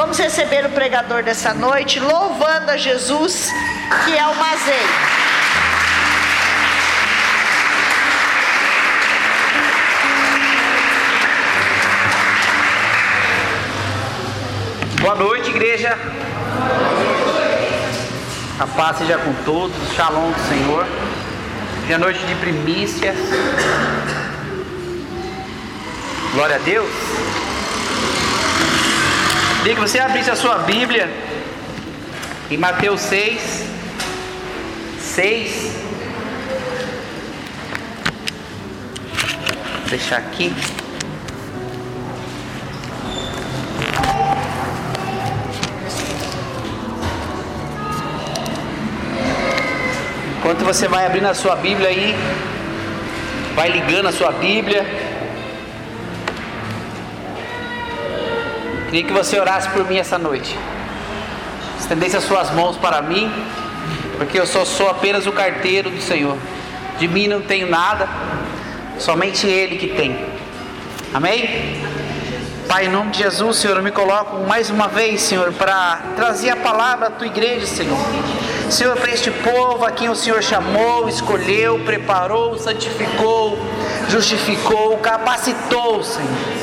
Vamos receber o pregador dessa noite, louvando a Jesus, que é o Mazei. Boa noite, igreja. A paz seja com todos. Shalom do Senhor. Hoje é noite de primícias. Glória a Deus. Queria que você abrisse a sua Bíblia em Mateus 6. 6. Vou deixar aqui. Enquanto você vai abrindo a sua Bíblia aí, vai ligando a sua Bíblia. Queria que você orasse por mim essa noite. Estendesse as suas mãos para mim, porque eu só sou apenas o carteiro do Senhor. De mim não tenho nada, somente Ele que tem. Amém? Pai, em nome de Jesus, Senhor, eu me coloco mais uma vez, Senhor, para trazer a palavra à tua igreja, Senhor. Senhor, para este povo a quem o Senhor chamou, escolheu, preparou, santificou, justificou, capacitou, Senhor.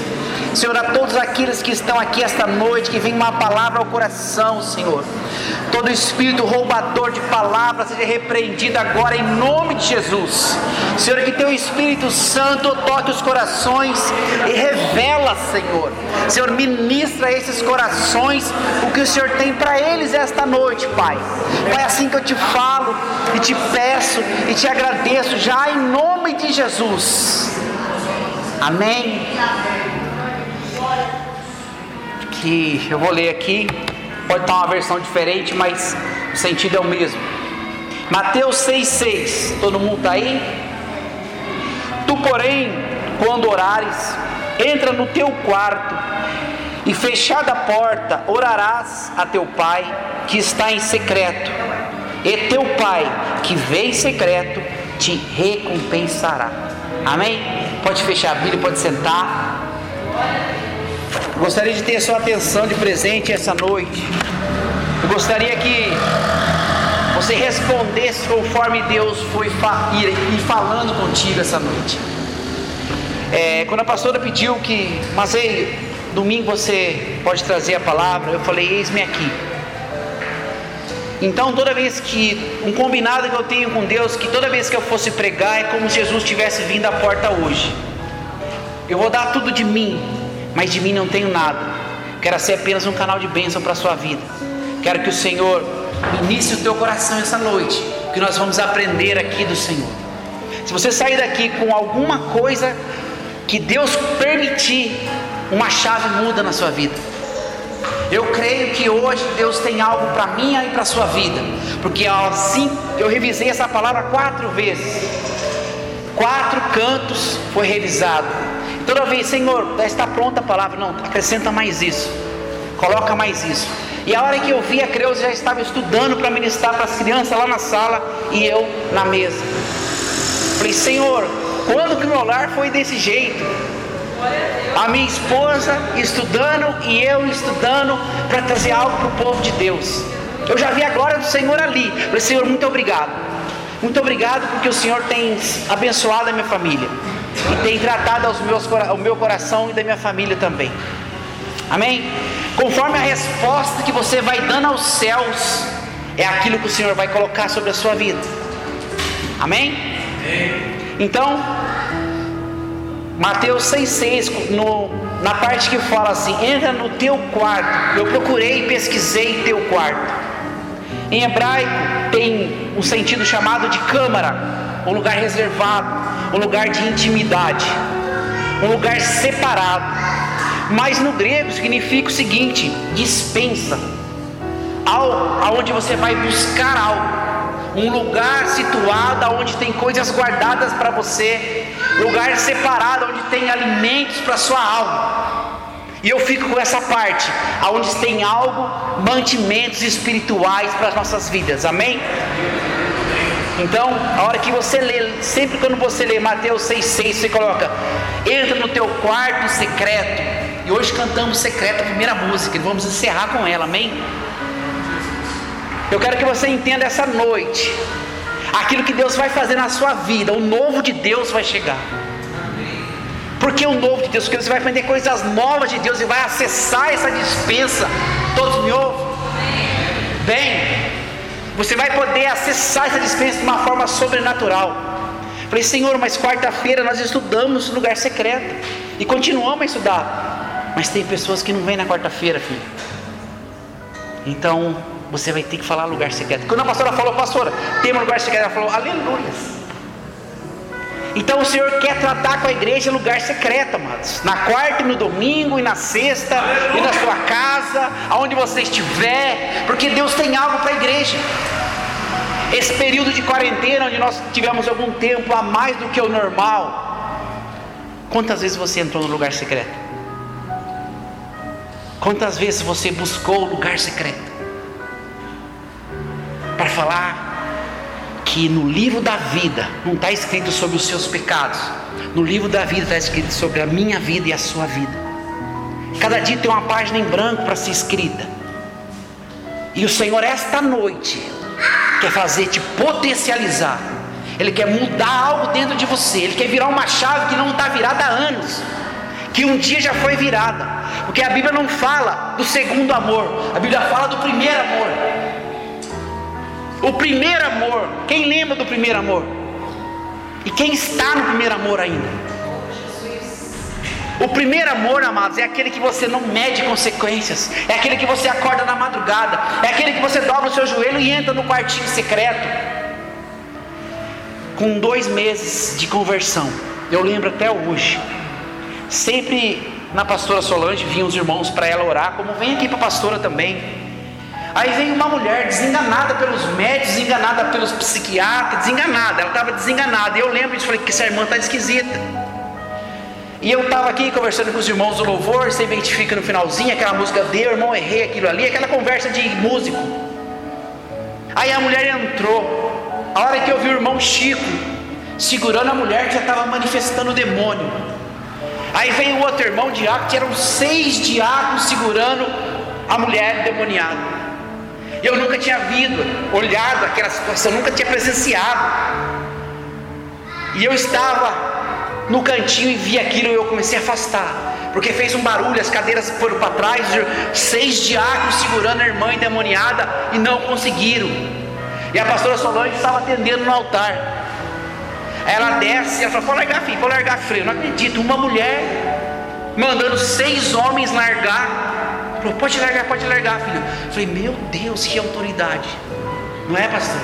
Senhor, a todos aqueles que estão aqui esta noite, que vem uma palavra ao coração, Senhor. Todo espírito roubador de palavras seja repreendido agora em nome de Jesus. Senhor, que teu Espírito Santo toque os corações e revela, Senhor. Senhor, ministra a esses corações o que o Senhor tem para eles esta noite, Pai. Pai, assim que eu te falo e te peço e te agradeço já em nome de Jesus. Amém que eu vou ler aqui, pode estar uma versão diferente, mas o sentido é o mesmo. Mateus 6,6, todo mundo está aí? Tu, porém, quando orares, entra no teu quarto e fechada a porta, orarás a teu pai que está em secreto, e teu pai que vê em secreto te recompensará. Amém? Pode fechar a Bíblia, pode sentar. Gostaria de ter sua atenção de presente essa noite. Eu gostaria que você respondesse conforme Deus foi fa falando contigo essa noite. É, quando a pastora pediu que, mas aí, domingo você pode trazer a palavra, eu falei, eis-me aqui. Então, toda vez que um combinado que eu tenho com Deus, que toda vez que eu fosse pregar é como se Jesus tivesse vindo à porta hoje. Eu vou dar tudo de mim, mas de mim não tenho nada. Quero ser apenas um canal de bênção para a sua vida. Quero que o Senhor inicie o teu coração essa noite, que nós vamos aprender aqui do Senhor. Se você sair daqui com alguma coisa que Deus permitir, uma chave muda na sua vida. Eu creio que hoje Deus tem algo para mim e para a sua vida, porque assim eu revisei essa palavra quatro vezes. Quatro cantos foi revisado Toda vez, Senhor, está pronta a palavra. Não, acrescenta mais isso. Coloca mais isso. E a hora que eu vi a Creuza já estava estudando para ministrar para as crianças lá na sala e eu na mesa. Falei, Senhor, quando que o meu lar foi desse jeito? A minha esposa estudando e eu estudando para trazer algo para o povo de Deus. Eu já vi a glória do Senhor ali. Falei, Senhor, muito obrigado. Muito obrigado porque o Senhor tem abençoado a minha família e tem tratado aos meus, ao meu coração e da minha família também. Amém? Conforme a resposta que você vai dando aos céus, é aquilo que o Senhor vai colocar sobre a sua vida. Amém? Então, Mateus 6,6, no, na parte que fala assim: entra no teu quarto. Eu procurei e pesquisei teu quarto. Em hebraico tem um sentido chamado de câmara, um lugar reservado um lugar de intimidade, um lugar separado. Mas no grego significa o seguinte: dispensa, aonde você vai buscar algo, um lugar situado onde tem coisas guardadas para você, lugar separado onde tem alimentos para sua alma. E eu fico com essa parte, aonde tem algo, mantimentos espirituais para as nossas vidas. Amém? Então, a hora que você lê, sempre quando você lê Mateus 6,6, você coloca: entra no teu quarto secreto E hoje cantamos secreta a primeira música e vamos encerrar com ela, amém? Eu quero que você entenda essa noite aquilo que Deus vai fazer na sua vida, o novo de Deus vai chegar. Porque o novo de Deus, porque você vai aprender coisas novas de Deus e vai acessar essa dispensa. Todos me ouvem? Bem, você vai poder acessar essa dispensa de uma forma sobrenatural. Falei, Senhor, mas quarta-feira nós estudamos lugar secreto e continuamos a estudar. Mas tem pessoas que não vêm na quarta-feira, filho. Então, você vai ter que falar lugar secreto. Quando a pastora falou, pastora, tem um lugar secreto, ela falou, aleluia. Então o Senhor quer tratar com a igreja em lugar secreto, amados. Na quarta e no domingo, e na sexta, e na sua casa, aonde você estiver, porque Deus tem algo para a igreja. Esse período de quarentena, onde nós tivemos algum tempo a mais do que o normal, quantas vezes você entrou no lugar secreto? Quantas vezes você buscou o lugar secreto? Para falar que no livro da vida não está escrito sobre os seus pecados, no livro da vida está escrito sobre a minha vida e a sua vida. Cada dia tem uma página em branco para ser escrita. E o Senhor, esta noite, quer fazer te potencializar. Ele quer mudar algo dentro de você. Ele quer virar uma chave que não está virada há anos. Que um dia já foi virada. Porque a Bíblia não fala do segundo amor. A Bíblia fala do primeiro amor. O primeiro amor, quem lembra do primeiro amor? E quem está no primeiro amor ainda? O primeiro amor, amados, é aquele que você não mede consequências, é aquele que você acorda na madrugada, é aquele que você dobra o seu joelho e entra no quartinho secreto. Com dois meses de conversão, eu lembro até hoje, sempre na pastora Solange vinham os irmãos para ela orar, como vem aqui para a pastora também. Aí vem uma mulher desenganada pelos médicos, desenganada pelos psiquiatras, desenganada, ela estava desenganada. E eu lembro disso, falei que essa irmã está esquisita. E eu estava aqui conversando com os irmãos do louvor, você identifica no finalzinho aquela música Deu, irmão, errei aquilo ali, aquela conversa de músico. Aí a mulher entrou. A hora que eu vi o irmão Chico segurando a mulher que já estava manifestando o demônio. Aí veio o outro irmão diácono, que eram seis diáconos segurando a mulher demoniada. Eu nunca tinha vindo, olhado aquela situação, nunca tinha presenciado. E eu estava no cantinho e vi aquilo e eu comecei a afastar. Porque fez um barulho, as cadeiras foram para trás, seis diáconos segurando a irmã endemoniada e não conseguiram. E a pastora Solange estava atendendo no altar. Aí ela desce e ela falou: pode largar, filho, pode largar freio. Não acredito, uma mulher mandando seis homens largar Falou, pode largar, pode largar, filho. Eu falei, meu Deus, que autoridade. Não é, pastor?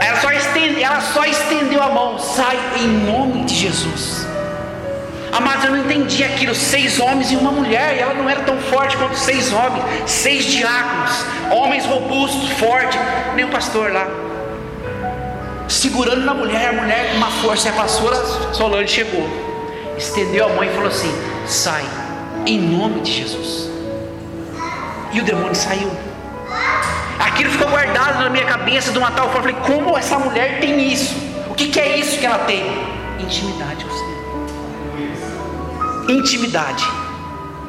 Ela só, estende, ela só estendeu a mão, sai em nome de Jesus. Mas eu não entendi aquilo, seis homens e uma mulher, e ela não era tão forte quanto seis homens, seis diáconos, homens robustos, fortes, nem o pastor lá. Segurando na mulher, a mulher com uma força, a pastora Solange chegou, estendeu a mão e falou assim: sai em nome de Jesus. E o demônio saiu. Aquilo ficou guardado na minha cabeça de uma tal forma. Eu falei, como essa mulher tem isso? O que, que é isso que ela tem? Intimidade com o Senhor. Intimidade.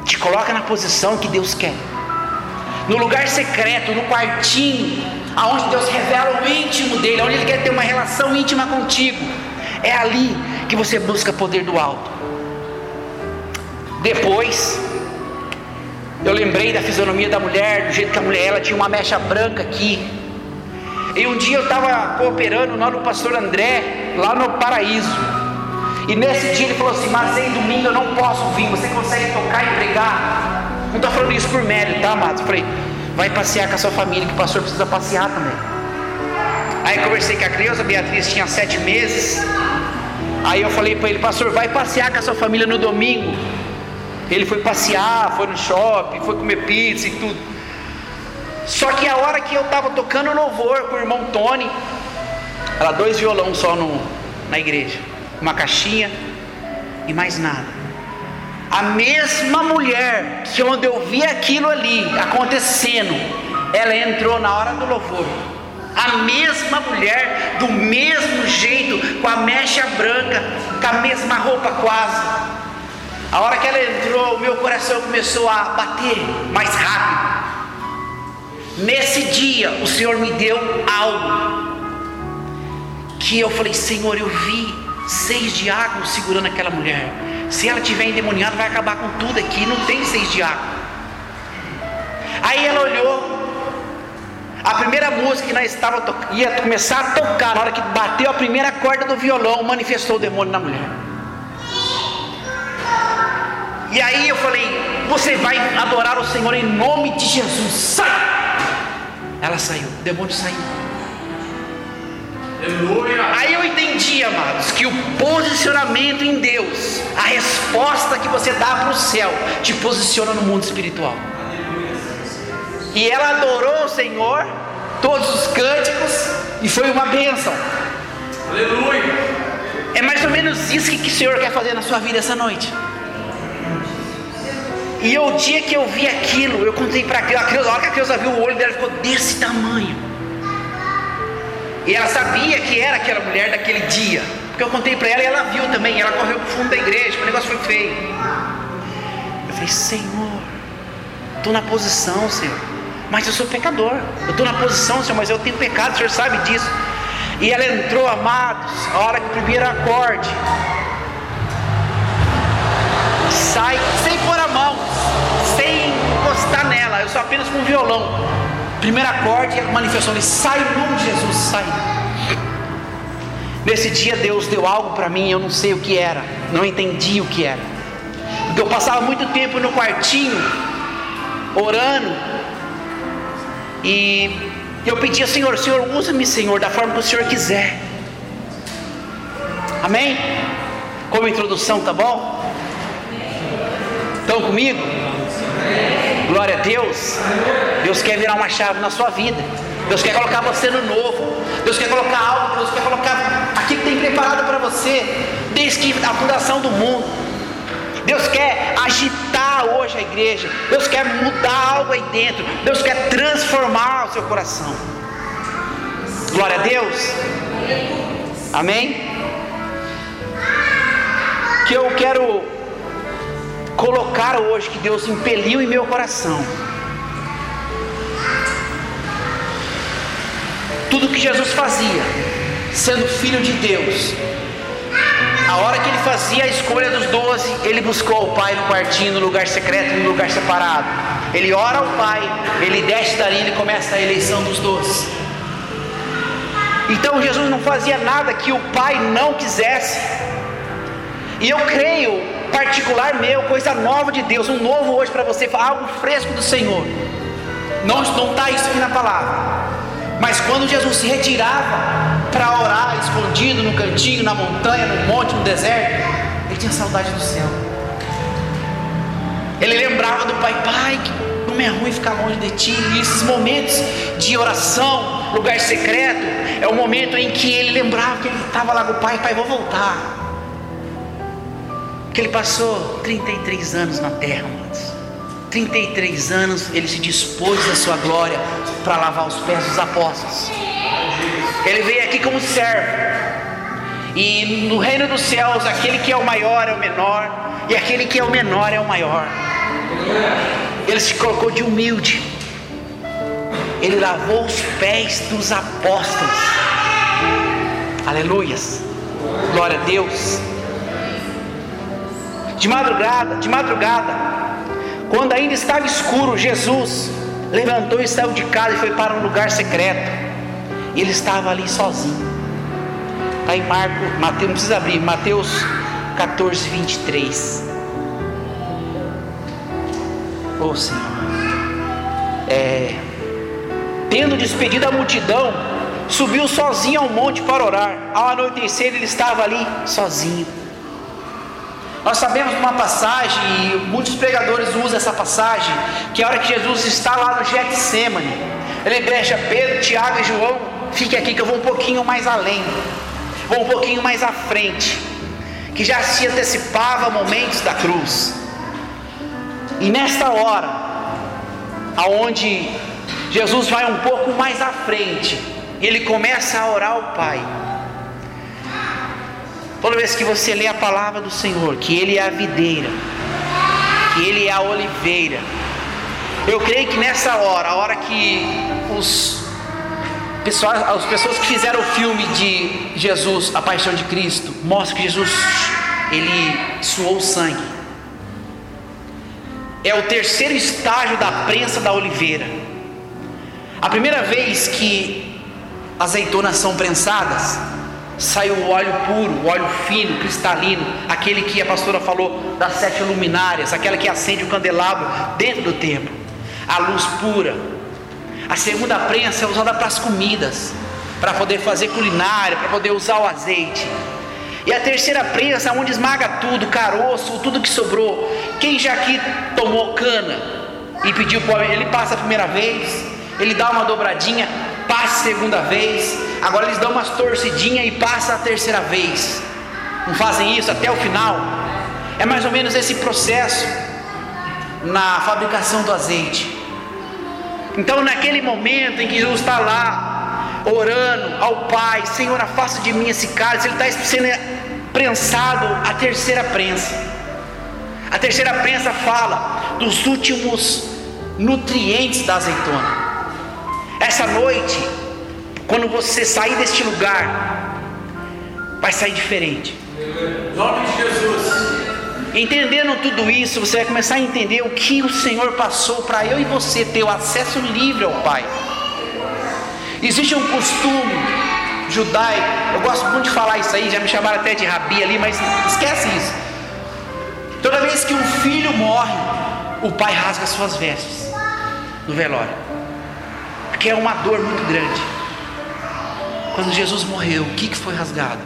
Te coloca na posição que Deus quer. No lugar secreto, no quartinho, aonde Deus revela o íntimo dele, onde Ele quer ter uma relação íntima contigo. É ali que você busca poder do alto. Depois, eu lembrei da fisionomia da mulher, do jeito que a mulher ela tinha uma mecha branca aqui. E um dia eu estava cooperando lá no pastor André, lá no paraíso. E nesse dia ele falou assim: Mas em domingo eu não posso vir, você consegue tocar e pregar? Não estou falando isso por mérito, tá, amados? Eu falei: Vai passear com a sua família, que o pastor precisa passear também. Aí conversei com a criança, a Beatriz tinha sete meses. Aí eu falei para ele: Pastor, vai passear com a sua família no domingo. Ele foi passear, foi no shopping, foi comer pizza e tudo. Só que a hora que eu estava tocando louvor com o irmão Tony, era dois violão só no, na igreja, uma caixinha e mais nada. A mesma mulher que onde eu vi aquilo ali acontecendo, ela entrou na hora do louvor. A mesma mulher, do mesmo jeito, com a mecha branca, com a mesma roupa quase. A hora que ela entrou, o meu coração começou a bater mais rápido. Nesse dia, o Senhor me deu algo que eu falei: Senhor, eu vi seis diáconos segurando aquela mulher. Se ela tiver endemoniada, vai acabar com tudo aqui. Não tem seis diáconos. Aí ela olhou. A primeira música que nós estava ia começar a tocar, na hora que bateu a primeira corda do violão, manifestou o demônio na mulher. E aí eu falei: Você vai adorar o Senhor em nome de Jesus. Sai! Ela saiu, o demônio saiu. Aleluia. Aí eu entendi, amados, que o posicionamento em Deus, a resposta que você dá para o céu, te posiciona no mundo espiritual. E ela adorou o Senhor, todos os cânticos, e foi uma bênção. Aleluia. É mais ou menos isso que, que o Senhor quer fazer na sua vida essa noite. E o dia que eu vi aquilo, eu contei para a Creuza, a hora que a Creuza viu o olho dela ficou desse tamanho. E ela sabia que era aquela mulher daquele dia. Porque eu contei para ela e ela viu também. Ela correu para o fundo da igreja, o negócio foi feio. Eu falei, Senhor, estou na posição, Senhor. Mas eu sou pecador. Eu estou na posição, Senhor, mas eu tenho pecado, o Senhor sabe disso. E ela entrou, amados, a hora que o primeiro acorde. Sai sem pôr a mão, eu só apenas com o violão. Primeiro acorde, ela manifestou ali, sai em nome de Jesus, sai. Nesse dia Deus deu algo para mim, eu não sei o que era, não entendi o que era. Porque eu passava muito tempo no quartinho, orando, e eu pedia, Senhor, Senhor, usa-me, Senhor, da forma que o Senhor quiser. Amém? Como introdução, tá bom? Estão comigo? Glória a Deus. Deus quer virar uma chave na sua vida. Deus quer colocar você no novo. Deus quer colocar algo. Deus quer colocar aquilo que tem preparado para você desde a fundação do mundo. Deus quer agitar hoje a igreja. Deus quer mudar algo aí dentro. Deus quer transformar o seu coração. Glória a Deus. Amém? Que eu quero colocar hoje que Deus impeliu em meu coração. Tudo que Jesus fazia, sendo filho de Deus, a hora que ele fazia a escolha dos doze, ele buscou o Pai no quartinho, no lugar secreto, no lugar separado. Ele ora ao Pai, ele desce dali e começa a eleição dos doze. Então Jesus não fazia nada que o Pai não quisesse. E eu creio, particular meu, coisa nova de Deus, um novo hoje para você, algo fresco do Senhor. Não está isso aqui na palavra. Mas quando Jesus se retirava para orar, escondido no cantinho, na montanha, no monte, no deserto, ele tinha saudade do céu. Ele lembrava do Pai, Pai, como é ruim ficar longe de Ti. E esses momentos de oração, lugar secreto, é o momento em que ele lembrava que ele estava lá com o Pai, Pai, vou voltar. Que ele passou 33 anos na terra, amados. 33 anos ele se dispôs da sua glória para lavar os pés dos apóstolos. Ele veio aqui como servo. E no reino dos céus, aquele que é o maior é o menor, e aquele que é o menor é o maior. Ele se colocou de humilde. Ele lavou os pés dos apóstolos. Aleluias. Glória a Deus. De madrugada, de madrugada, quando ainda estava escuro, Jesus levantou e saiu de casa e foi para um lugar secreto. E ele estava ali sozinho. Está em Marco, Mateus, não precisa abrir, Mateus 14, 23. Oh Senhor. É, tendo despedido a multidão, subiu sozinho ao monte para orar. Ao anoitecer, ele estava ali sozinho. Nós sabemos uma passagem, e muitos pregadores usam essa passagem, que a hora que Jesus está lá no Getsemane, ele deixa Pedro, Tiago e João, fique aqui que eu vou um pouquinho mais além, vou um pouquinho mais à frente, que já se antecipava momentos da cruz. E nesta hora, aonde Jesus vai um pouco mais à frente, ele começa a orar ao Pai. Toda vez que você lê a palavra do Senhor, que Ele é a videira, que Ele é a oliveira. Eu creio que nessa hora, a hora que os pessoas, as pessoas que fizeram o filme de Jesus, a paixão de Cristo, mostram que Jesus ele suou sangue. É o terceiro estágio da prensa da oliveira. A primeira vez que azeitonas são prensadas, sai o óleo puro, o óleo fino, cristalino, aquele que a pastora falou das sete luminárias, aquela que acende o candelabro dentro do templo, a luz pura. A segunda prensa é usada para as comidas, para poder fazer culinária, para poder usar o azeite. E a terceira prensa, onde esmaga tudo, caroço, tudo que sobrou. Quem já aqui tomou cana e pediu para ele passa a primeira vez, ele dá uma dobradinha, passa segunda vez, agora eles dão umas torcidinhas e passa a terceira vez. Não fazem isso até o final? É mais ou menos esse processo na fabricação do azeite. Então, naquele momento em que Jesus está lá, orando ao Pai, Senhor, afasta de mim esse cálice, ele está sendo prensado a terceira prensa. A terceira prensa fala dos últimos nutrientes da azeitona. Essa noite, quando você sair deste lugar, vai sair diferente. Em nome de Jesus. Entendendo tudo isso, você vai começar a entender o que o Senhor passou para eu e você ter o acesso livre ao Pai. Existe um costume judaico, eu gosto muito de falar isso aí, já me chamaram até de rabi ali, mas esquece isso. Toda vez que um filho morre, o pai rasga suas vestes no velório, porque é uma dor muito grande. Quando Jesus morreu, o que, que foi rasgado?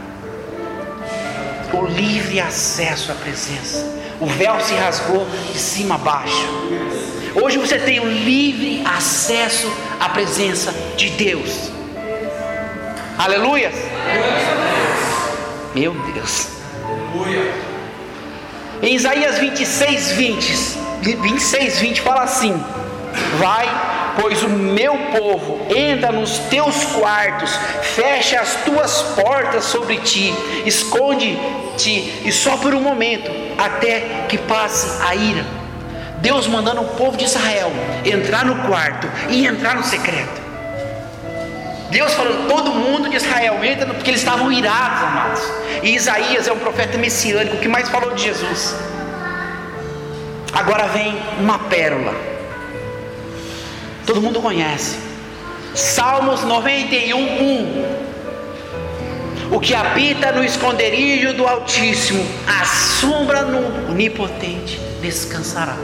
o livre acesso à presença. O véu se rasgou de cima a baixo. Hoje você tem o livre acesso à presença de Deus. Aleluia. Meu Deus. Em Isaías 26, 20, 26, 20 fala assim: Vai pois o meu povo entra nos teus quartos, fecha as tuas portas sobre ti, esconde-te e só por um momento, até que passe a ira. Deus mandando o povo de Israel entrar no quarto e entrar no secreto. Deus falando, todo mundo de Israel entra porque eles estavam irados, amados. E Isaías é um profeta messiânico que mais falou de Jesus. Agora vem uma pérola Todo mundo conhece. Salmos 91, 1. O que habita no esconderijo do Altíssimo, a sombra no Onipotente descansará.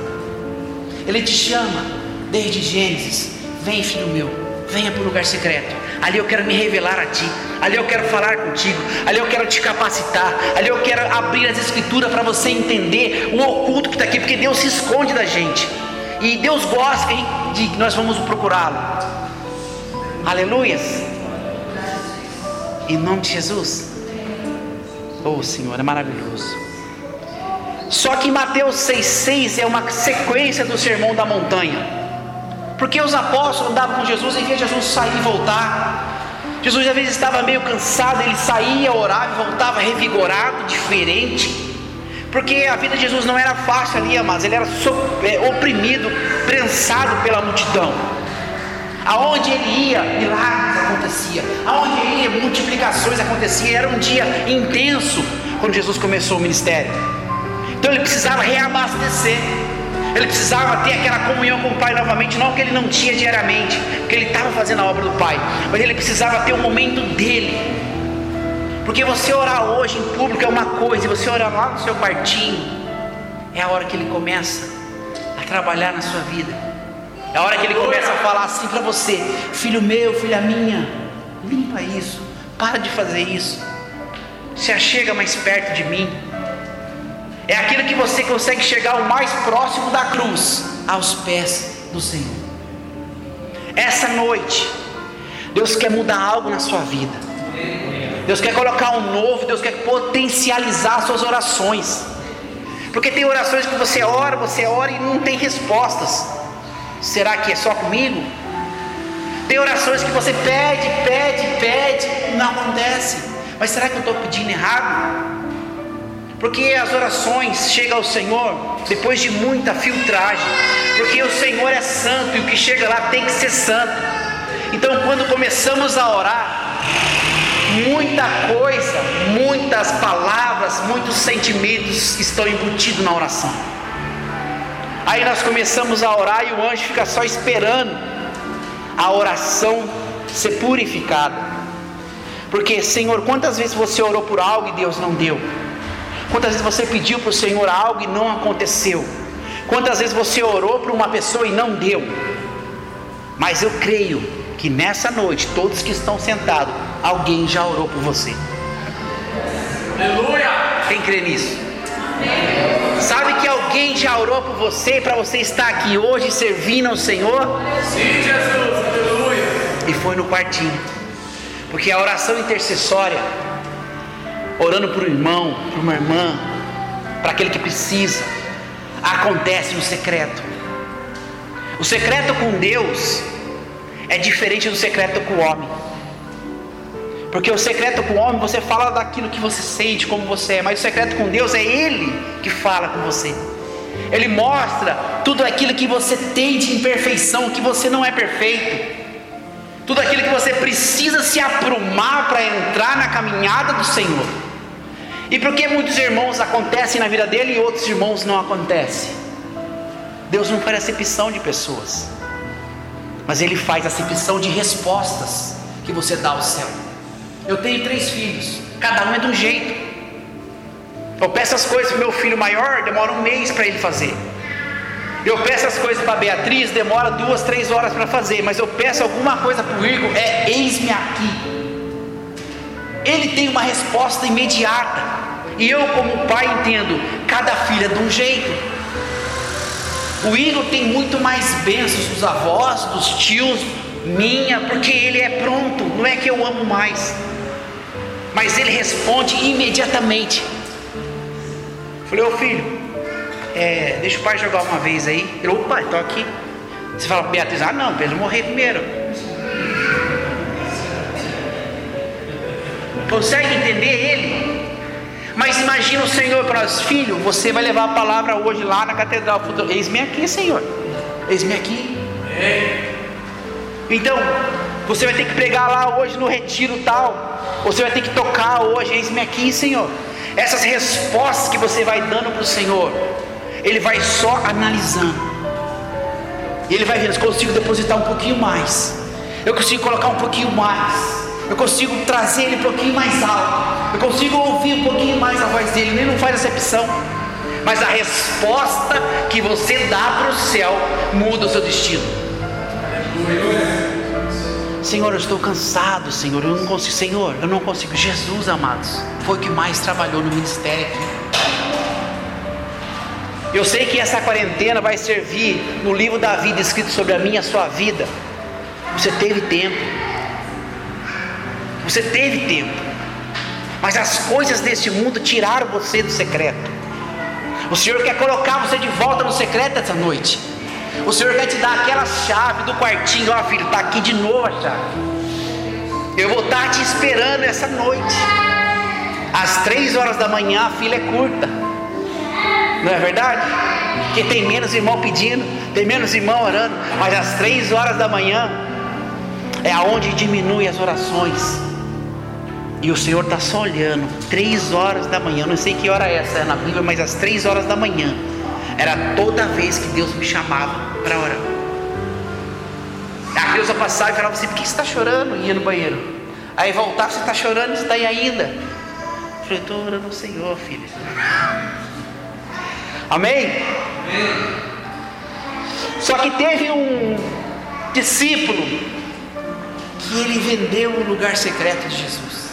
Ele te chama desde Gênesis. Vem, filho meu, venha para o lugar secreto. Ali eu quero me revelar a ti. Ali eu quero falar contigo. Ali eu quero te capacitar. Ali eu quero abrir as escrituras para você entender o oculto que está aqui, porque Deus se esconde da gente. E Deus gosta de que nós vamos procurá-lo. Aleluias. Em nome de Jesus. Oh Senhor, é maravilhoso. Só que Mateus 6,6 é uma sequência do sermão da montanha. Porque os apóstolos andavam com Jesus e via Jesus sair e voltar. Jesus às vezes estava meio cansado, ele saía, orava e voltava revigorado, diferente. Porque a vida de Jesus não era fácil ali, amados. Ele era é, oprimido, prensado pela multidão. Aonde ele ia, milagres acontecia. Aonde ele ia, multiplicações aconteciam. Era um dia intenso quando Jesus começou o ministério. Então ele precisava reabastecer. Ele precisava ter aquela comunhão com o Pai novamente, não que ele não tinha diariamente, porque ele estava fazendo a obra do Pai, mas ele precisava ter o um momento dele, porque você orar hoje em público é uma coisa, e você orar lá no seu quartinho, é a hora que ele começa a trabalhar na sua vida. É a hora que ele começa a falar assim para você: Filho meu, filha minha, limpa isso, para de fazer isso, se achega mais perto de mim. É aquilo que você consegue chegar o mais próximo da cruz, aos pés do Senhor. Essa noite, Deus quer mudar algo na sua vida. Deus quer colocar um novo, Deus quer potencializar as suas orações. Porque tem orações que você ora, você ora e não tem respostas. Será que é só comigo? Tem orações que você pede, pede, pede, não acontece. Mas será que eu estou pedindo errado? Porque as orações chegam ao Senhor depois de muita filtragem. Porque o Senhor é santo e o que chega lá tem que ser santo. Então, quando começamos a orar, muita coisa, muitas palavras, muitos sentimentos estão embutidos na oração. Aí nós começamos a orar e o anjo fica só esperando a oração ser purificada. Porque, Senhor, quantas vezes você orou por algo e Deus não deu? Quantas vezes você pediu para o Senhor algo e não aconteceu? Quantas vezes você orou para uma pessoa e não deu? Mas eu creio que nessa noite, todos que estão sentados, alguém já orou por você. Aleluia! Quem crê nisso? Sabe que alguém já orou por você para você estar aqui hoje servindo ao Senhor? Sim, Jesus, aleluia! E foi no quartinho, porque a oração intercessória orando por um irmão, por uma irmã, para aquele que precisa, acontece no secreto. O secreto com Deus é diferente do secreto com o homem. Porque o secreto com o homem você fala daquilo que você sente, como você é, mas o secreto com Deus é Ele que fala com você. Ele mostra tudo aquilo que você tem de imperfeição, que você não é perfeito tudo aquilo que você precisa se aprumar para entrar na caminhada do Senhor. E por que muitos irmãos acontecem na vida dele e outros irmãos não acontecem? Deus não faz acepção de pessoas, mas Ele faz acepção de respostas que você dá ao céu. Eu tenho três filhos, cada um é de um jeito. Eu peço as coisas para meu filho maior, demora um mês para ele fazer. Eu peço as coisas para Beatriz, demora duas, três horas para fazer. Mas eu peço alguma coisa para o Igor, é eis-me aqui. Ele tem uma resposta imediata. E eu, como pai, entendo: cada filha de um jeito. O Igor tem muito mais bênçãos dos avós, dos tios, minha, porque ele é pronto. Não é que eu amo mais, mas ele responde imediatamente. Falei, ô filho, é, deixa o pai jogar uma vez aí. Ele, opa, estou aqui. Você fala, Beatriz, ah não, Pedro morrer primeiro. Consegue entender ele? Mas imagina o Senhor para nós, filho, você vai levar a palavra hoje lá na catedral. Eis-me aqui, Senhor. Eis-me aqui. Então, você vai ter que pregar lá hoje no retiro tal. Você vai ter que tocar hoje, eis-me aqui, Senhor. Essas respostas que você vai dando para o Senhor, Ele vai só analisando. E Ele vai vendo, se consigo depositar um pouquinho mais. Eu consigo colocar um pouquinho mais eu consigo trazer ele um pouquinho mais alto, eu consigo ouvir um pouquinho mais a voz dele, ele não faz acepção, mas a resposta que você dá para o céu muda o seu destino. Senhor, eu estou cansado, Senhor, eu não consigo, Senhor, eu não consigo. Jesus, amados, foi o que mais trabalhou no ministério aqui. Eu sei que essa quarentena vai servir no livro da vida escrito sobre a minha a sua vida. Você teve tempo, você teve tempo, mas as coisas deste mundo tiraram você do secreto. O Senhor quer colocar você de volta no secreto essa noite. O Senhor quer te dar aquela chave do quartinho, ó filho, está aqui de novo a chave. Eu vou estar te esperando essa noite. Às três horas da manhã a fila é curta. Não é verdade? Porque tem menos irmão pedindo, tem menos irmão orando, mas às três horas da manhã é aonde diminui as orações. E o Senhor está só olhando, três horas da manhã, não sei que hora é essa é na Bíblia, mas às três horas da manhã, era toda vez que Deus me chamava para orar. A Deus passava e falava assim: por que você está chorando? E ia no banheiro. Aí voltava, você está chorando, está aí ainda. Eu falei, estou orando ao Senhor, filho. Amém? Amém? Só que teve um discípulo que ele vendeu o lugar secreto de Jesus.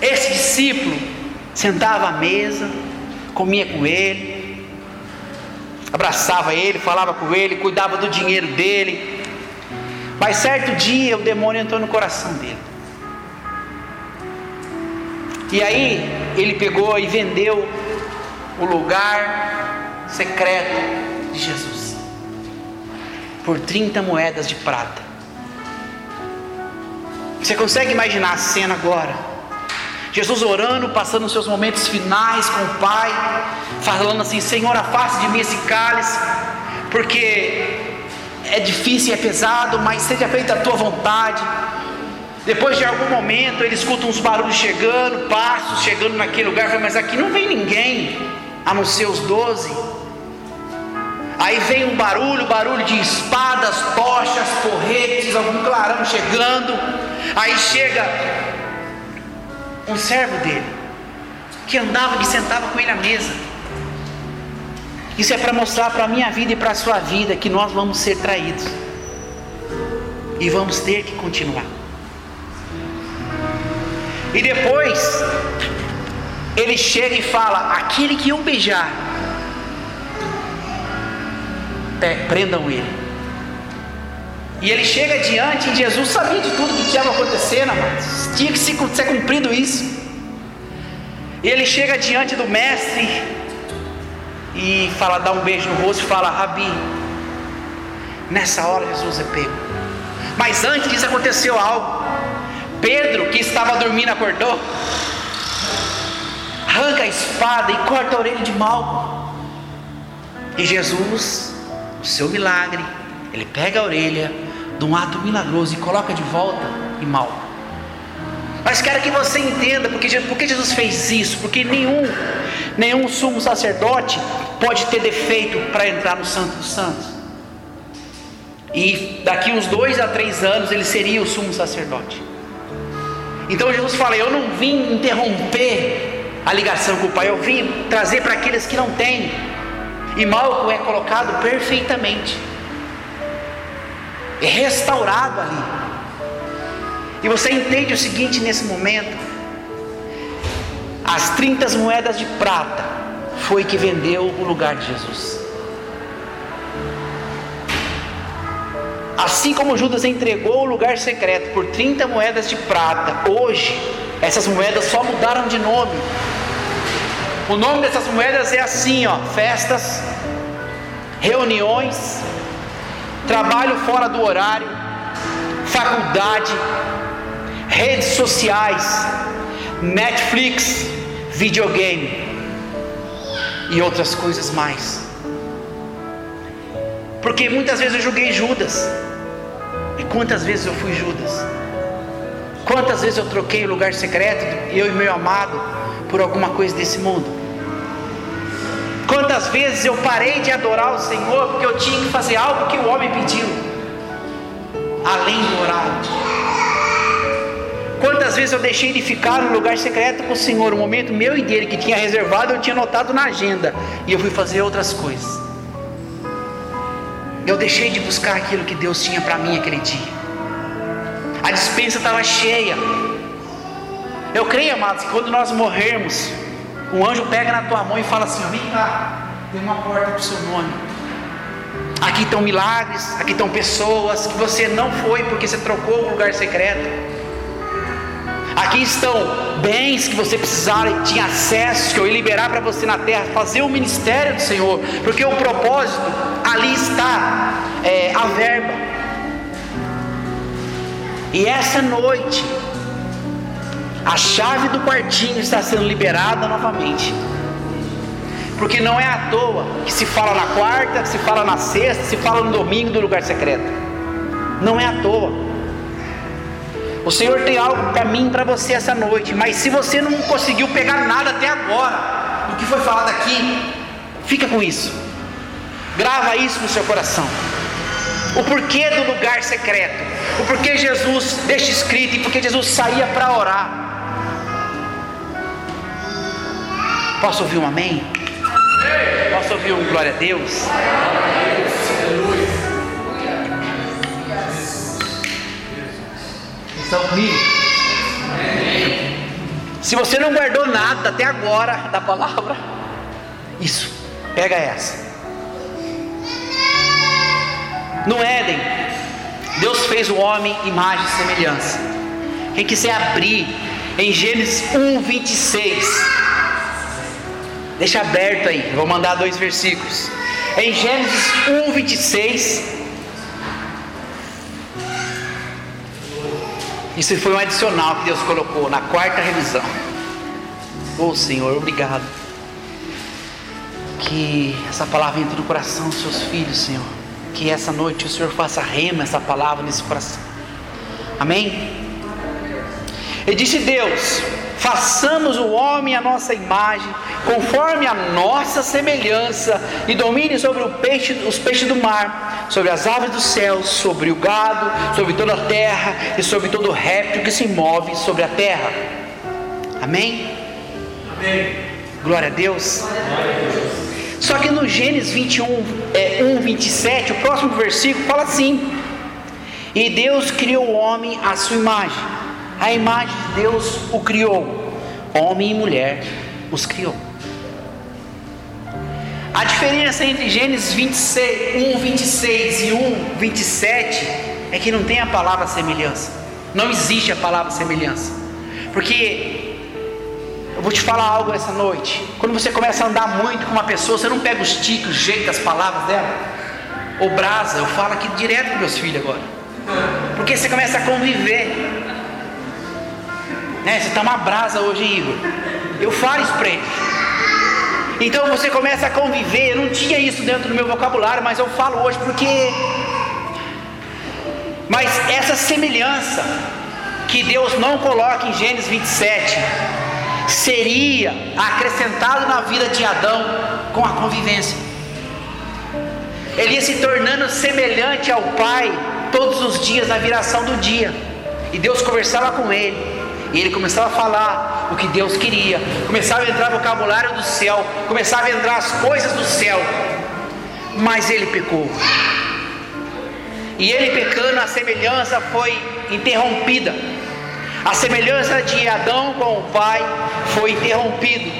Esse discípulo sentava à mesa, comia com ele, abraçava ele, falava com ele, cuidava do dinheiro dele. Mas certo dia o demônio entrou no coração dele. E aí ele pegou e vendeu o lugar secreto de Jesus por 30 moedas de prata. Você consegue imaginar a cena agora? Jesus orando, passando os seus momentos finais com o Pai, falando assim: Senhor, afaste de mim esse cálice, porque é difícil é pesado, mas seja feita a tua vontade. Depois de algum momento, ele escuta uns barulhos chegando, passos chegando naquele lugar, mas aqui não vem ninguém, a não ser os doze. Aí vem um barulho, barulho de espadas, tochas, porretes, algum clarão chegando. Aí chega um servo dele, que andava, que sentava com ele à mesa. Isso é para mostrar para a minha vida e para a sua vida que nós vamos ser traídos. E vamos ter que continuar. E depois, ele chega e fala: aquele que eu beijar, prendam ele. E ele chega diante, e Jesus sabia de tudo que tinha acontecendo, amados. Tinha que ser cumprido isso. E ele chega diante do mestre e fala, dá um beijo no rosto e fala, Rabi. Nessa hora Jesus é pego. Mas antes disso aconteceu algo. Pedro, que estava dormindo, acordou. Arranca a espada e corta a orelha de mal. E Jesus, o seu milagre, ele pega a orelha de um ato milagroso e coloca de volta em mal. Mas quero que você entenda porque, porque Jesus fez isso, porque nenhum, nenhum sumo sacerdote pode ter defeito para entrar no Santo dos Santos. E daqui uns dois a três anos ele seria o sumo sacerdote. Então Jesus fala: Eu não vim interromper a ligação com o Pai, eu vim trazer para aqueles que não têm. E Malco é colocado perfeitamente é restaurado ali. E você entende o seguinte nesse momento: as 30 moedas de prata foi que vendeu o lugar de Jesus. Assim como Judas entregou o lugar secreto por 30 moedas de prata, hoje essas moedas só mudaram de nome. O nome dessas moedas é assim, ó, festas, reuniões, trabalho fora do horário, faculdade, redes sociais, Netflix, videogame e outras coisas mais. Porque muitas vezes eu julguei Judas. E quantas vezes eu fui Judas? Quantas vezes eu troquei o lugar secreto, eu e meu amado, por alguma coisa desse mundo? Quantas vezes eu parei de adorar o Senhor porque eu tinha que fazer algo que o homem pediu, além do orar. Quantas vezes eu deixei de ficar no lugar secreto com o Senhor, um momento meu e dele que tinha reservado, eu tinha notado na agenda, e eu fui fazer outras coisas. Eu deixei de buscar aquilo que Deus tinha para mim aquele dia. A dispensa estava cheia. Eu creio, amados, que quando nós morrermos, um anjo pega na tua mão e fala assim: vem cá, tem uma porta para o seu nome. Aqui estão milagres, aqui estão pessoas que você não foi porque você trocou o lugar secreto. Aqui estão bens que você precisava e tinha acesso, que eu ia liberar para você na terra, fazer o ministério do Senhor, porque o propósito ali está é, a verba. E essa noite, a chave do quartinho está sendo liberada novamente. Porque não é à toa que se fala na quarta, que se fala na sexta, que se fala no domingo do lugar secreto. Não é à toa. O Senhor tem algo para mim, para você essa noite. Mas se você não conseguiu pegar nada até agora do que foi falado aqui, fica com isso. Grava isso no seu coração. O porquê do lugar secreto. O porquê Jesus deixa escrito e porque Jesus saía para orar. Posso ouvir um amém? Posso ouvir um glória a Deus? Estão comigo? Se você não guardou nada até agora da palavra, isso, pega essa. No Éden, Deus fez o homem imagem e semelhança. Quem quiser abrir em Gênesis 1, 26. Deixa aberto aí, vou mandar dois versículos. Em Gênesis 1, 26. Isso foi um adicional que Deus colocou na quarta revisão. Oh Senhor, obrigado. Que essa palavra entre no coração dos seus filhos, Senhor. Que essa noite o Senhor faça rema essa palavra nesse coração. Amém? E disse Deus: façamos o homem a nossa imagem, conforme a nossa semelhança, e domine sobre peixe, os peixes do mar, sobre as aves dos céus, sobre o gado, sobre toda a terra e sobre todo réptil que se move sobre a terra. Amém? Amém. Glória a Deus. Glória a Deus. Só que no Gênesis 21, é, 1, 27, o próximo versículo fala assim: E Deus criou o homem à sua imagem a imagem de Deus o criou, homem e mulher os criou. A diferença entre Gênesis 26, 1, 26 e 1, 27 é que não tem a palavra semelhança. Não existe a palavra semelhança. Porque eu vou te falar algo essa noite. Quando você começa a andar muito com uma pessoa, você não pega os tiques, o jeito, as palavras dela. Ou brasa, eu falo aqui direto com meus filhos agora. Porque você começa a conviver. Né? Você está uma brasa hoje, Igor. Eu falo isso para ele. Então você começa a conviver. Eu não tinha isso dentro do meu vocabulário, mas eu falo hoje porque. Mas essa semelhança que Deus não coloca em Gênesis 27 seria acrescentado na vida de Adão com a convivência. Ele ia se tornando semelhante ao Pai todos os dias na viração do dia. E Deus conversava com ele. E ele começava a falar o que Deus queria, começava a entrar no vocabulário do céu, começava a entrar as coisas do céu. Mas ele pecou. E ele pecando, a semelhança foi interrompida. A semelhança de Adão com o pai foi interrompida.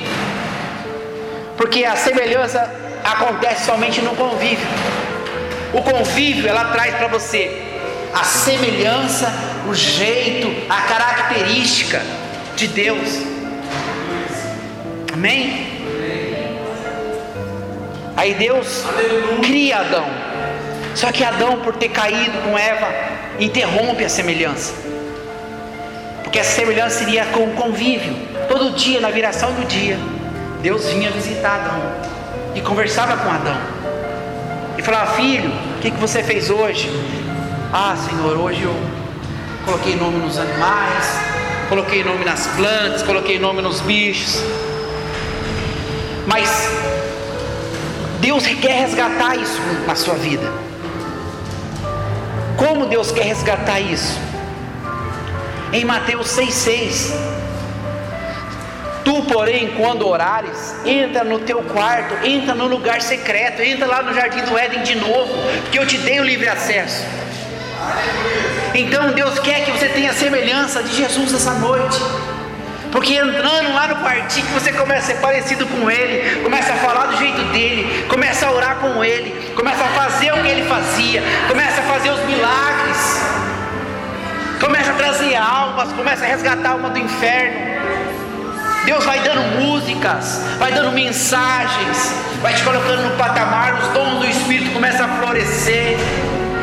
Porque a semelhança acontece somente no convívio. O convívio ela traz para você a semelhança, o jeito, a característica de Deus. Amém? Aí Deus cria Adão. Só que Adão, por ter caído com Eva, interrompe a semelhança. Porque a semelhança seria com o convívio. Todo dia, na viração do dia, Deus vinha visitar Adão e conversava com Adão. E falava: Filho, o que, que você fez hoje? Ah, Senhor, hoje eu coloquei nome nos animais, coloquei nome nas plantas, coloquei nome nos bichos. Mas Deus quer resgatar isso na sua vida. Como Deus quer resgatar isso? Em Mateus 6,6 Tu, porém, quando orares, entra no teu quarto, entra no lugar secreto, entra lá no jardim do Éden de novo, porque eu te dei o livre acesso. Então Deus quer que você tenha semelhança de Jesus essa noite. Porque entrando lá no quartinho você começa a ser parecido com Ele, começa a falar do jeito dele, começa a orar com Ele, começa a fazer o que Ele fazia, começa a fazer os milagres, começa a trazer almas, começa a resgatar a alma do inferno. Deus vai dando músicas, vai dando mensagens, vai te colocando no patamar, os dons do Espírito começam a florescer.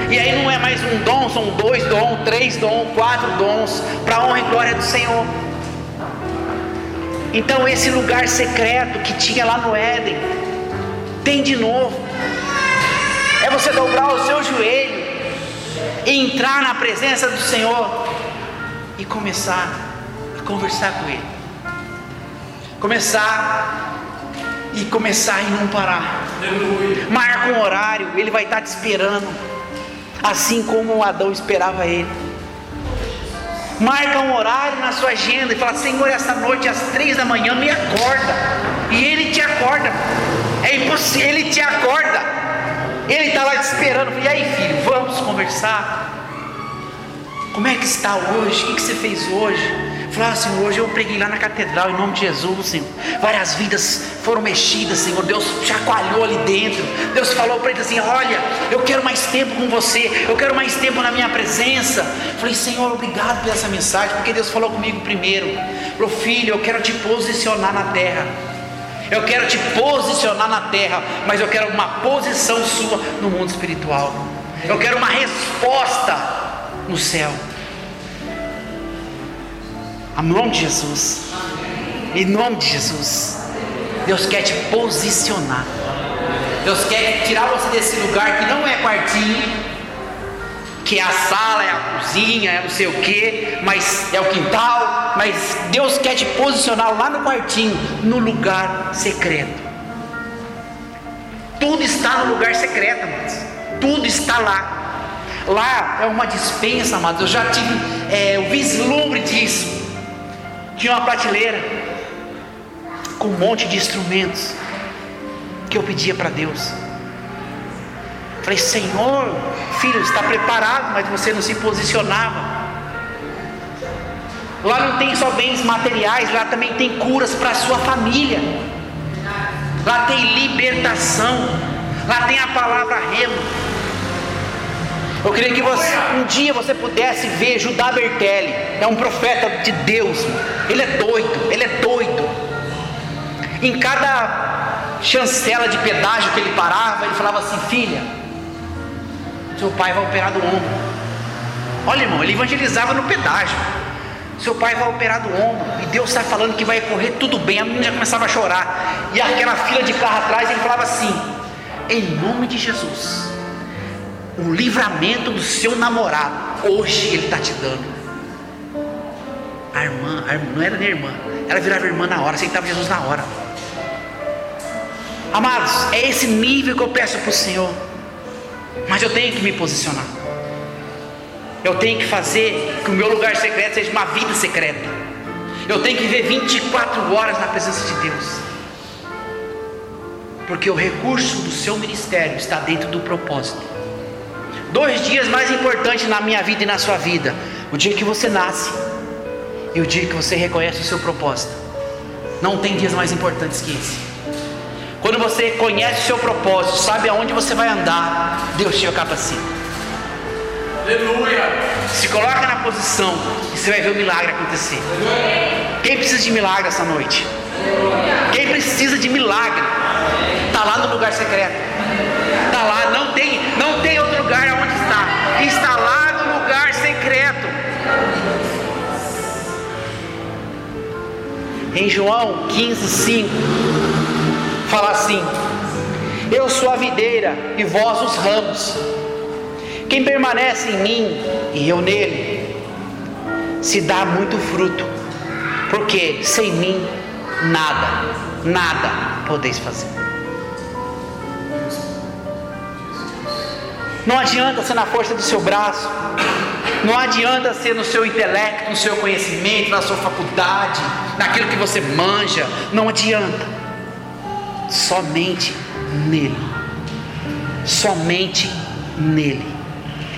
E aí não é mais um dom, são dois dons, três dons, quatro dons, para a honra e glória do Senhor. Então esse lugar secreto que tinha lá no Éden, tem de novo. É você dobrar o seu joelho, entrar na presença do Senhor e começar a conversar com Ele. Começar e começar e não parar. Marca um horário, Ele vai estar te esperando assim como Adão esperava ele. Marca um horário na sua agenda e fala: Senhor, essa noite às três da manhã me acorda. E ele te acorda. É impossível, ele te acorda. Ele está lá te esperando. E aí, filho, vamos conversar. Como é que está hoje? O que você fez hoje? Falar, Senhor, hoje eu preguei lá na catedral em nome de Jesus, Senhor. Várias vidas foram mexidas, Senhor. Deus chacoalhou ali dentro. Deus falou para ele assim: Olha, eu quero mais tempo com você, eu quero mais tempo na minha presença. Falei, Senhor, obrigado por essa mensagem, porque Deus falou comigo primeiro. Falou, filho, eu quero te posicionar na terra. Eu quero te posicionar na terra, mas eu quero uma posição sua no mundo espiritual. Eu quero uma resposta no céu. A nome de Jesus. Em nome de Jesus. Deus quer te posicionar. Deus quer tirar você desse lugar que não é quartinho, que é a sala, é a cozinha, é não sei o que, mas é o quintal, mas Deus quer te posicionar lá no quartinho, no lugar secreto. Tudo está no lugar secreto, amados. Tudo está lá. Lá é uma dispensa, amados. Eu já tive é, o vislumbre disso. Tinha uma prateleira com um monte de instrumentos que eu pedia para Deus. Falei, Senhor, filho, está preparado, mas você não se posicionava. Lá não tem só bens materiais, lá também tem curas para a sua família. Lá tem libertação. Lá tem a palavra remo. Eu queria que você, um dia você pudesse ver Judá Bertelli. É um profeta de Deus. Ele é doido, ele é doido. Em cada chancela de pedágio que ele parava, ele falava assim: Filha, seu pai vai operar do ombro. Olha, irmão, ele evangelizava no pedágio. Seu pai vai operar do ombro e Deus está falando que vai correr tudo bem. A menina já começava a chorar. E aquela fila de carro atrás, ele falava assim: Em nome de Jesus, o livramento do seu namorado, hoje ele está te dando. A irmã, a irmã, não era nem irmã, ela virava irmã na hora, aceitava Jesus na hora. Amados, é esse nível que eu peço para o Senhor. Mas eu tenho que me posicionar. Eu tenho que fazer que o meu lugar secreto seja uma vida secreta. Eu tenho que viver 24 horas na presença de Deus. Porque o recurso do seu ministério está dentro do propósito. Dois dias mais importantes na minha vida e na sua vida: o dia que você nasce e o dia que você reconhece o seu propósito. Não tem dias mais importantes que esse. Quando você conhece o seu propósito, sabe aonde você vai andar, Deus te capacita. Aleluia. Se coloca na posição e você vai ver o milagre acontecer. Quem precisa de milagre essa noite? Quem precisa de milagre? Está lá no lugar secreto. Está lá, não tem, não tem outro lugar aonde está. Está lá no lugar secreto. Em João 15, 5, fala assim: Eu sou a videira e vós os ramos. Quem permanece em mim e eu nele, se dá muito fruto, porque sem mim nada, nada podeis fazer. Não adianta ser na força do seu braço, não adianta ser no seu intelecto, no seu conhecimento, na sua faculdade, naquilo que você manja, não adianta. Somente nele. Somente nele.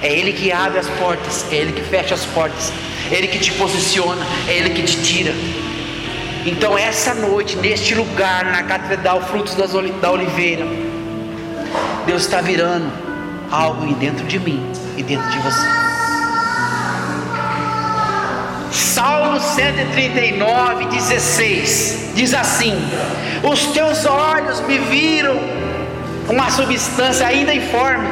É Ele que abre as portas, é Ele que fecha as portas, é Ele que te posiciona, é Ele que te tira. Então, essa noite, neste lugar, na Catedral Frutos da Oliveira, Deus está virando algo dentro de mim e dentro de você. Salmo 139, 16 diz assim: Os teus olhos me viram uma substância ainda informe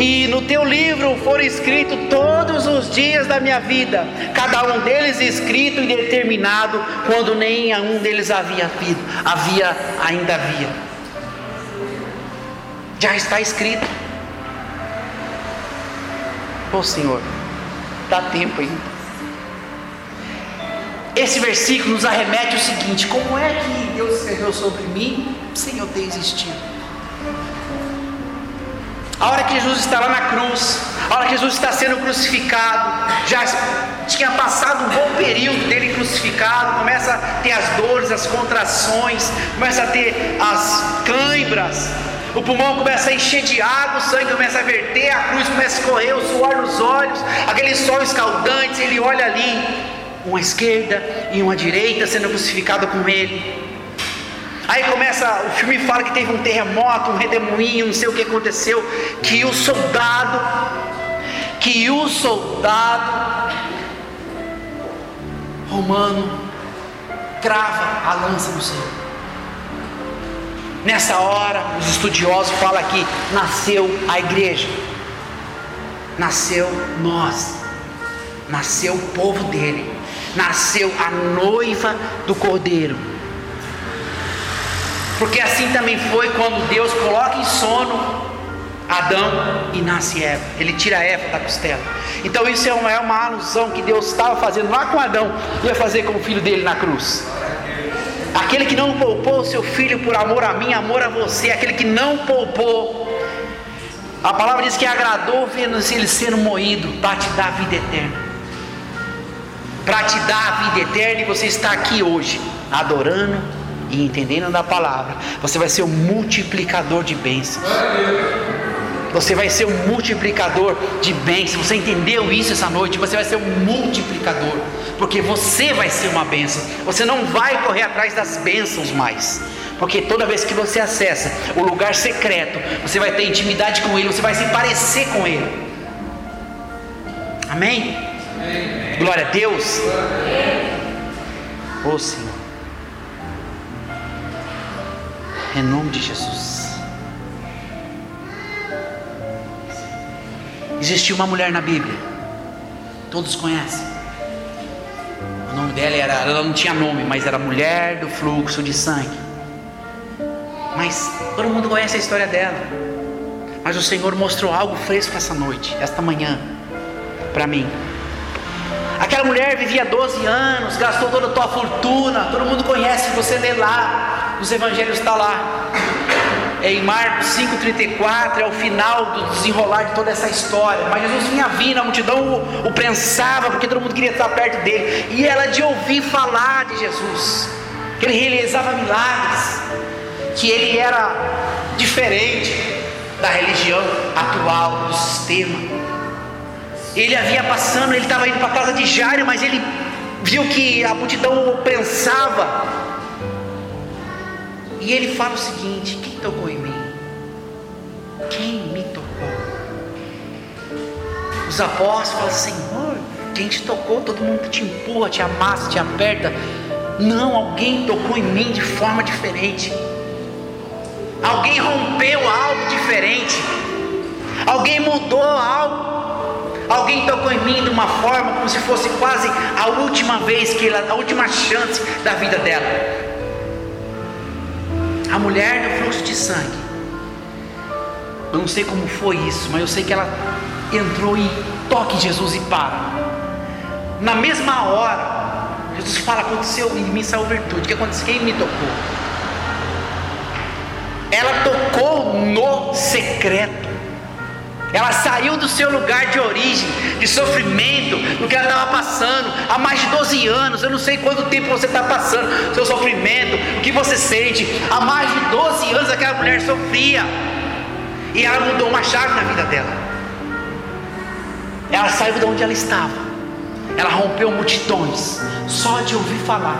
e no teu livro foram escritos todos os dias da minha vida, cada um deles escrito e determinado, quando nem a um deles havia havido, havia, ainda havia. Já está escrito. Ô oh, Senhor, dá tempo ainda. Esse versículo nos arremete o seguinte: como é que Deus escreveu sobre mim sem eu ter existido? A hora que Jesus está lá na cruz, a hora que Jesus está sendo crucificado, já tinha passado um bom período dele crucificado, começa a ter as dores, as contrações, começa a ter as cãibras, o pulmão começa a encher de água, o sangue começa a verter, a cruz começa a escorrer, o suor nos olhos, aquele sol escaldante, ele olha ali, uma esquerda e uma direita sendo crucificado com ele. Aí começa, o filme fala que teve um terremoto, um redemoinho, não sei o que aconteceu, que o soldado, que o soldado romano crava a lança no Senhor. Nessa hora, os estudiosos falam que nasceu a igreja, nasceu nós, nasceu o povo dele, nasceu a noiva do cordeiro. Porque assim também foi quando Deus coloca em sono Adão e nasce Eva. Ele tira Eva da costela. Então isso é uma, é uma alusão que Deus estava fazendo lá com Adão, ia fazer com o filho dele na cruz. Aquele que não poupou o seu filho por amor a mim, amor a você, aquele que não poupou. A palavra diz que agradou vendo ele sendo moído para te dar a vida eterna. Para te dar a vida eterna e você está aqui hoje, adorando e entendendo da palavra. Você vai ser um multiplicador de bênçãos. Você vai ser um multiplicador de bênçãos. Você entendeu isso essa noite? Você vai ser um multiplicador. Porque você vai ser uma bênção. Você não vai correr atrás das bênçãos mais. Porque toda vez que você acessa o lugar secreto, você vai ter intimidade com Ele, você vai se parecer com Ele. Amém? Amém. Glória a Deus. Ô oh, Senhor. Em nome de Jesus. Existia uma mulher na Bíblia, todos conhecem. O nome dela era, ela não tinha nome, mas era mulher do fluxo de sangue. Mas todo mundo conhece a história dela. Mas o Senhor mostrou algo fresco essa noite, esta manhã, para mim. Aquela mulher vivia 12 anos, gastou toda a tua fortuna, todo mundo conhece, você lê lá, os evangelhos está lá é em Marcos 5,34, é o final do desenrolar de toda essa história. Mas Jesus vinha vindo, a multidão o, o prensava, porque todo mundo queria estar perto dele. E ela de ouvir falar de Jesus, que ele realizava milagres, que ele era diferente da religião atual, do sistema. Ele havia passando, ele estava indo para a casa de Jairo, mas ele viu que a multidão o prensava e ele fala o seguinte: quem tocou em mim? Quem me tocou? Os apóstolos falam: Senhor, quem te tocou? Todo mundo te empurra, te amassa, te aperta. Não, alguém tocou em mim de forma diferente. Alguém rompeu algo diferente. Alguém mudou algo. Alguém tocou em mim de uma forma como se fosse quase a última vez que ela, a última chance da vida dela a mulher do fluxo de sangue. Eu não sei como foi isso, mas eu sei que ela entrou e toque Jesus e para. Na mesma hora, Jesus fala: aconteceu em mim saiu virtude. O que aconteceu? Quem me tocou? Ela tocou no secreto. Ela saiu do seu lugar de origem, de sofrimento, do que ela estava passando há mais de 12 anos. Eu não sei quanto tempo você está passando, seu sofrimento, o que você sente. Há mais de 12 anos aquela mulher sofria. E ela mudou uma chave na vida dela. Ela saiu de onde ela estava. Ela rompeu multidões só de ouvir falar.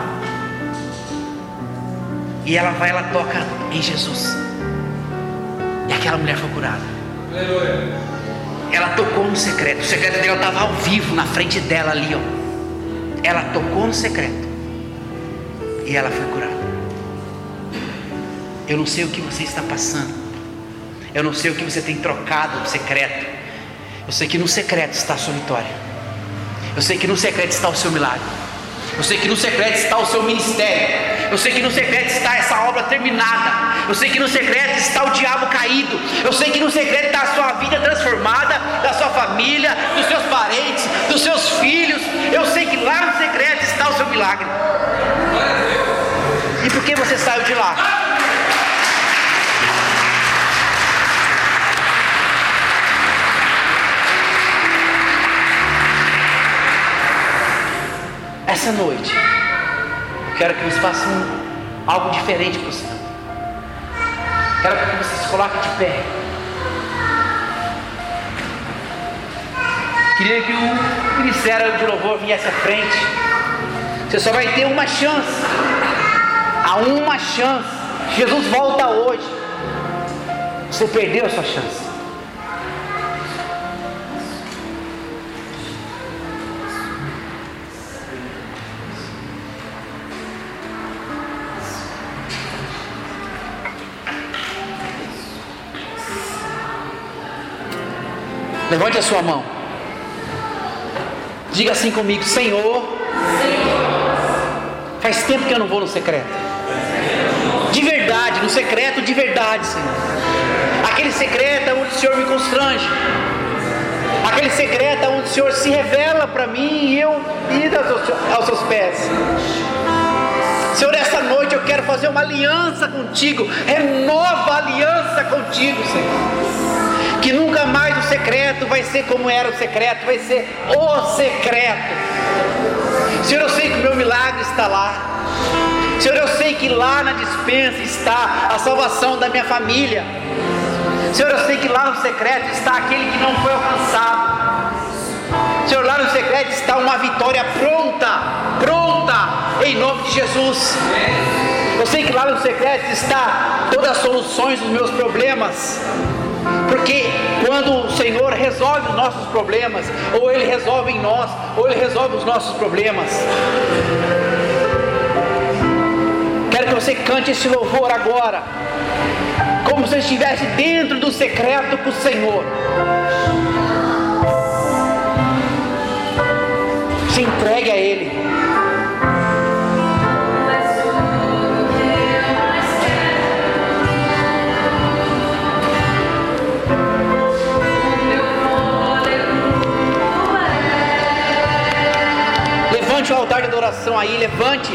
E ela vai, ela toca em Jesus. E aquela mulher foi curada. Ela tocou no secreto. O secreto dela estava ao vivo na frente dela ali, ó. Ela tocou no secreto. E ela foi curada. Eu não sei o que você está passando. Eu não sei o que você tem trocado no secreto. Eu sei que no secreto está a sua vitória. Eu sei que no secreto está o seu milagre. Eu sei que no secreto está o seu ministério. Eu sei que no secreto está essa obra terminada. Eu sei que no secreto está o diabo caído. Eu sei que no secreto está a sua vida transformada, da sua família, dos seus parentes, dos seus filhos. Eu sei que lá no secreto está o seu milagre. E por que você saiu de lá? Essa noite Quero que vocês façam algo diferente para o Senhor. Quero que você se coloque de pé. Queria que o ministério de louvor viesse à frente. Você só vai ter uma chance. Há uma chance. Jesus volta hoje. Você perdeu a sua chance. Levante a sua mão. Diga assim comigo: Senhor, Faz tempo que eu não vou no secreto. De verdade, no secreto de verdade, Senhor. Aquele secreto é onde o Senhor me constrange. Aquele secreto é onde o Senhor se revela para mim e eu ir aos seus pés. Senhor, essa noite eu quero fazer uma aliança contigo. Renova a aliança contigo, Senhor. Que nunca mais o secreto vai ser como era o secreto, vai ser o secreto. Senhor, eu sei que o meu milagre está lá. Senhor, eu sei que lá na dispensa está a salvação da minha família. Senhor, eu sei que lá no secreto está aquele que não foi alcançado. Senhor, lá no secreto está uma vitória pronta, pronta, em nome de Jesus. Eu sei que lá no secreto está todas as soluções dos meus problemas. Porque quando o Senhor resolve os nossos problemas, ou Ele resolve em nós, ou Ele resolve os nossos problemas. Quero que você cante esse louvor agora, como se estivesse dentro do secreto com o Senhor. se entregue a Ele. Levante o altar de adoração aí, levante.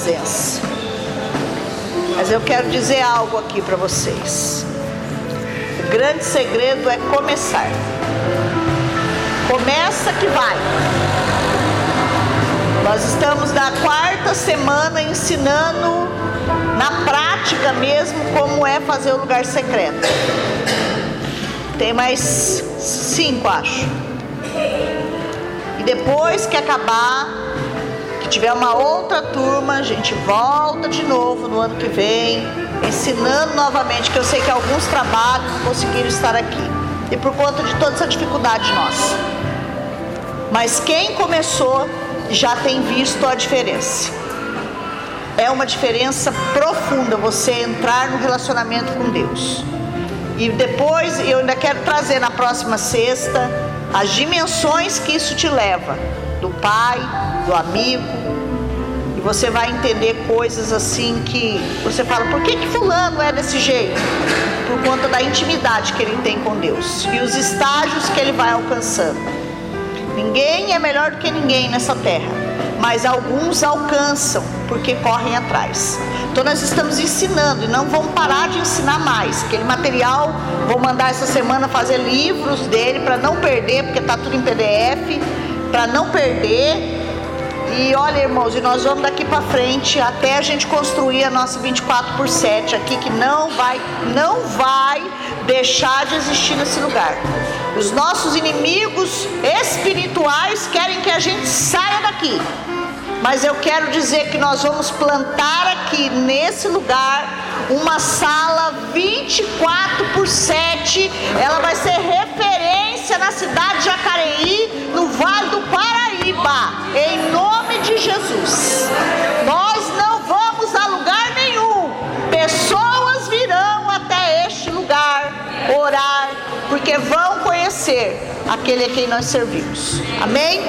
Presença. Mas eu quero dizer algo aqui para vocês. O grande segredo é começar. Começa que vai. Nós estamos na quarta semana ensinando na prática mesmo como é fazer o lugar secreto. Tem mais cinco, acho. E depois que acabar, tiver uma outra turma, a gente volta de novo no ano que vem, ensinando novamente, que eu sei que alguns trabalhos não conseguiram estar aqui. E por conta de toda essa dificuldade nossa. Mas quem começou já tem visto a diferença. É uma diferença profunda você entrar no relacionamento com Deus. E depois eu ainda quero trazer na próxima sexta as dimensões que isso te leva do pai, do amigo, e você vai entender coisas assim que você fala, por que, que fulano é desse jeito? Por conta da intimidade que ele tem com Deus e os estágios que ele vai alcançando. Ninguém é melhor do que ninguém nessa terra, mas alguns alcançam porque correm atrás. Então nós estamos ensinando e não vamos parar de ensinar mais. Aquele material, vou mandar essa semana fazer livros dele para não perder, porque está tudo em PDF, para não perder e olha, irmãos, e nós vamos daqui para frente até a gente construir a nossa 24 por 7 aqui que não vai, não vai deixar de existir nesse lugar. Os nossos inimigos espirituais querem que a gente saia daqui. Mas eu quero dizer que nós vamos plantar aqui nesse lugar uma sala 24 por 7. Ela vai ser referência na cidade de Jacareí, no Vale do Paraíba. Em nome de Jesus. Nós não vamos a lugar nenhum. Pessoas virão até este lugar orar, porque vão conhecer aquele a quem nós servimos. Amém?